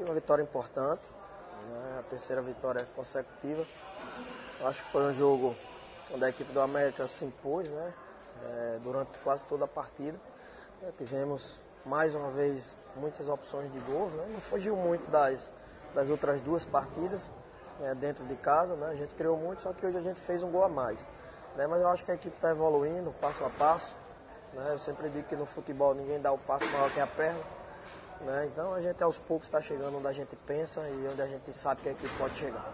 que uma vitória importante, né? a terceira vitória consecutiva. Eu acho que foi um jogo onde a equipe do América se impôs, né? É, durante quase toda a partida. É, tivemos mais uma vez muitas opções de gols, né? não fugiu muito das, das outras duas partidas né? dentro de casa, né? a gente criou muito, só que hoje a gente fez um gol a mais. Né? Mas eu acho que a equipe está evoluindo passo a passo. Né? Eu sempre digo que no futebol ninguém dá o passo maior que a perna. Né? Então a gente aos poucos está chegando onde a gente pensa e onde a gente sabe que a equipe pode chegar.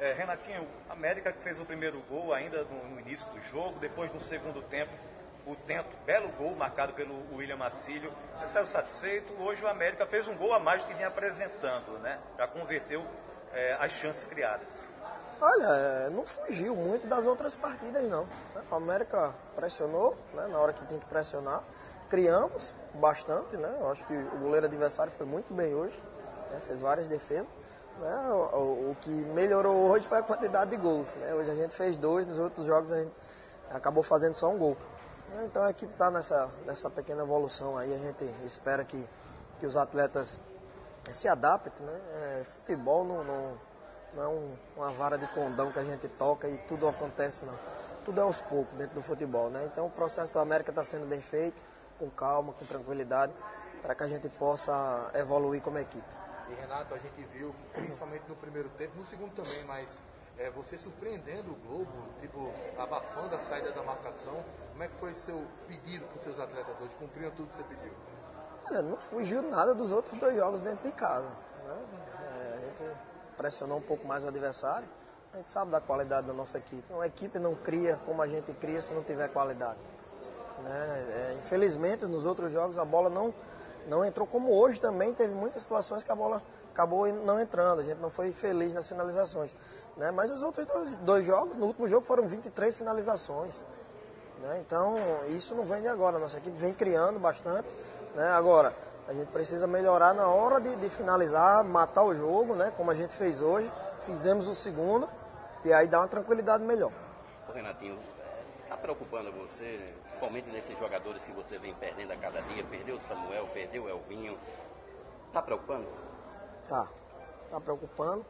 É, Renatinho, a América que fez o primeiro gol ainda no, no, início do jogo, depois no segundo tempo, o tento, belo gol marcado pelo William Macílio. Você saiu satisfeito? Hoje o América fez um gol a mais do que vinha apresentando, né? Já converteu é, as chances criadas. Olha, é, não fugiu muito das outras partidas não. O América pressionou né, na hora que tinha que pressionar. Criamos bastante, né? Eu acho que o goleiro adversário foi muito bem hoje, né, fez várias defesas. Né? O, o, o, que melhorou hoje foi a quantidade de gols. Né? Hoje a gente fez dois, nos outros jogos a gente acabou fazendo só um gol. Né? Então a equipe está nessa, nessa pequena evolução aí, a gente espera que, que os atletas se adaptem. Né? É, futebol não, não, não é um, uma vara de condão que a gente toca e tudo acontece, não. Tudo é aos poucos dentro do futebol. Né? Então o processo da América está sendo bem feito, com calma, com tranquilidade, para que a gente possa evoluir como equipe. E Renato, a gente viu, principalmente no primeiro tempo, no segundo também, mas é, você surpreendendo o Globo, tipo, abafando a saída da marcação. Como é que foi seu pedido para os seus atletas hoje? Cumpriram tudo que você pediu? Olha, não fugiu nada dos outros dois jogos dentro de casa. Né? É, a gente pressionou um pouco mais o adversário. A gente sabe da qualidade da nossa equipe. Uma equipe não cria como a gente cria se não tiver qualidade. Né? É, infelizmente, nos outros jogos a bola não não entrou como hoje também, teve muitas situações que a bola acabou não entrando, a gente não foi feliz nas finalizações. Né? Mas os outros dois, dois jogos, no último jogo foram 23 finalizações. Né? Então, isso não vem de agora, nossa equipe vem criando bastante. Né? Agora, a gente precisa melhorar na hora de, de, finalizar, matar o jogo, né? como a gente fez hoje. Fizemos o segundo, e aí dá uma tranquilidade melhor. Renatinho, Está preocupando você, principalmente nesses jogadores que você vem perdendo a cada dia? Perdeu o Samuel, perdeu o Elvinho. Está preocupando? Tá, está preocupando.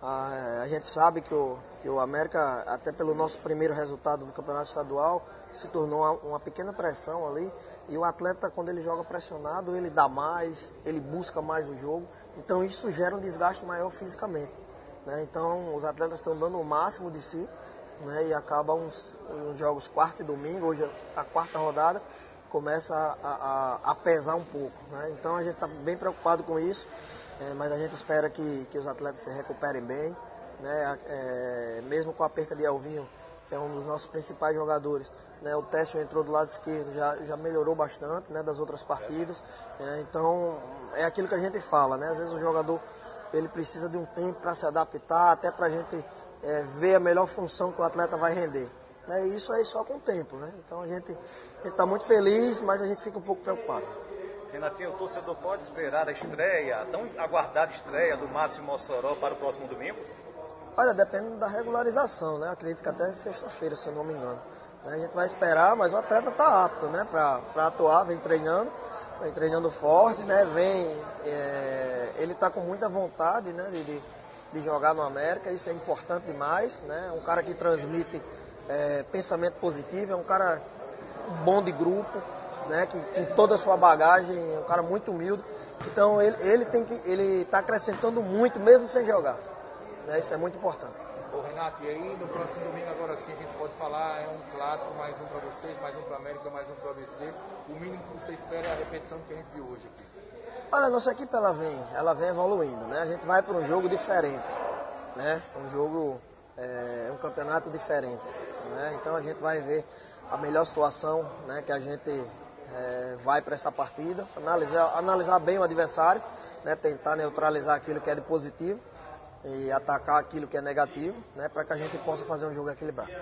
Ah, a gente sabe que o, que o América, até pelo nosso primeiro resultado no Campeonato Estadual, se tornou uma, uma pequena pressão ali. E o atleta, quando ele joga pressionado, ele dá mais, ele busca mais o jogo. Então isso gera um desgaste maior fisicamente. Né? Então os atletas estão dando o máximo de si né, e acaba uns, uns, jogos quarta e domingo, hoje a quarta rodada, começa a, a, a pesar um pouco. Né? Então a gente está bem preocupado com isso, é, mas a gente espera que, que os atletas se recuperem bem, né? É, mesmo com a perca de Elvinho, que é um dos nossos principais jogadores. Né? O Técio entrou do lado esquerdo, já, já melhorou bastante né? das outras partidas. É, então é aquilo que a gente fala, né? às vezes o jogador ele precisa de um tempo para se adaptar, até para a gente é, ver a melhor função que o atleta vai render. Né? E isso aí só com o tempo. Né? Então a gente está muito feliz, mas a gente fica um pouco preocupado. Renatinho, o torcedor pode esperar a estreia, a tão aguardada estreia do Máximo Mossoró para o próximo domingo? Olha, depende da regularização, né? Acredito que até sexta-feira, se eu não me engano. Né? A gente vai esperar, mas o atleta está apto, né? Para atuar, vem treinando, vem treinando forte, né? Vem, é... ele está com muita vontade, né? De, de de jogar no América, isso é importante demais, né? Um cara que transmite é, pensamento positivo, é um cara bom de grupo, né? Que com toda a sua bagagem, é um cara muito humilde. Então ele, ele tem que ele está acrescentando muito mesmo sem jogar, né? Isso é muito importante. Ô Renato, e aí no próximo domingo agora sim a gente pode falar, é um clássico, mais um para vocês, mais um para América, mais um para ABC. O mínimo que você espera é a repetição que a gente viu hoje aqui. Olha, nossa equipe ela vem, ela vem evoluindo, né? A gente vai para um jogo diferente, né? Um jogo, é, um campeonato diferente, né? Então a gente vai ver a melhor situação, né? Que a gente é, vai para essa partida, analisar, analisar bem o adversário, né? Tentar neutralizar aquilo que é de positivo e atacar aquilo que é negativo, né? Para que a gente possa fazer um jogo equilibrado.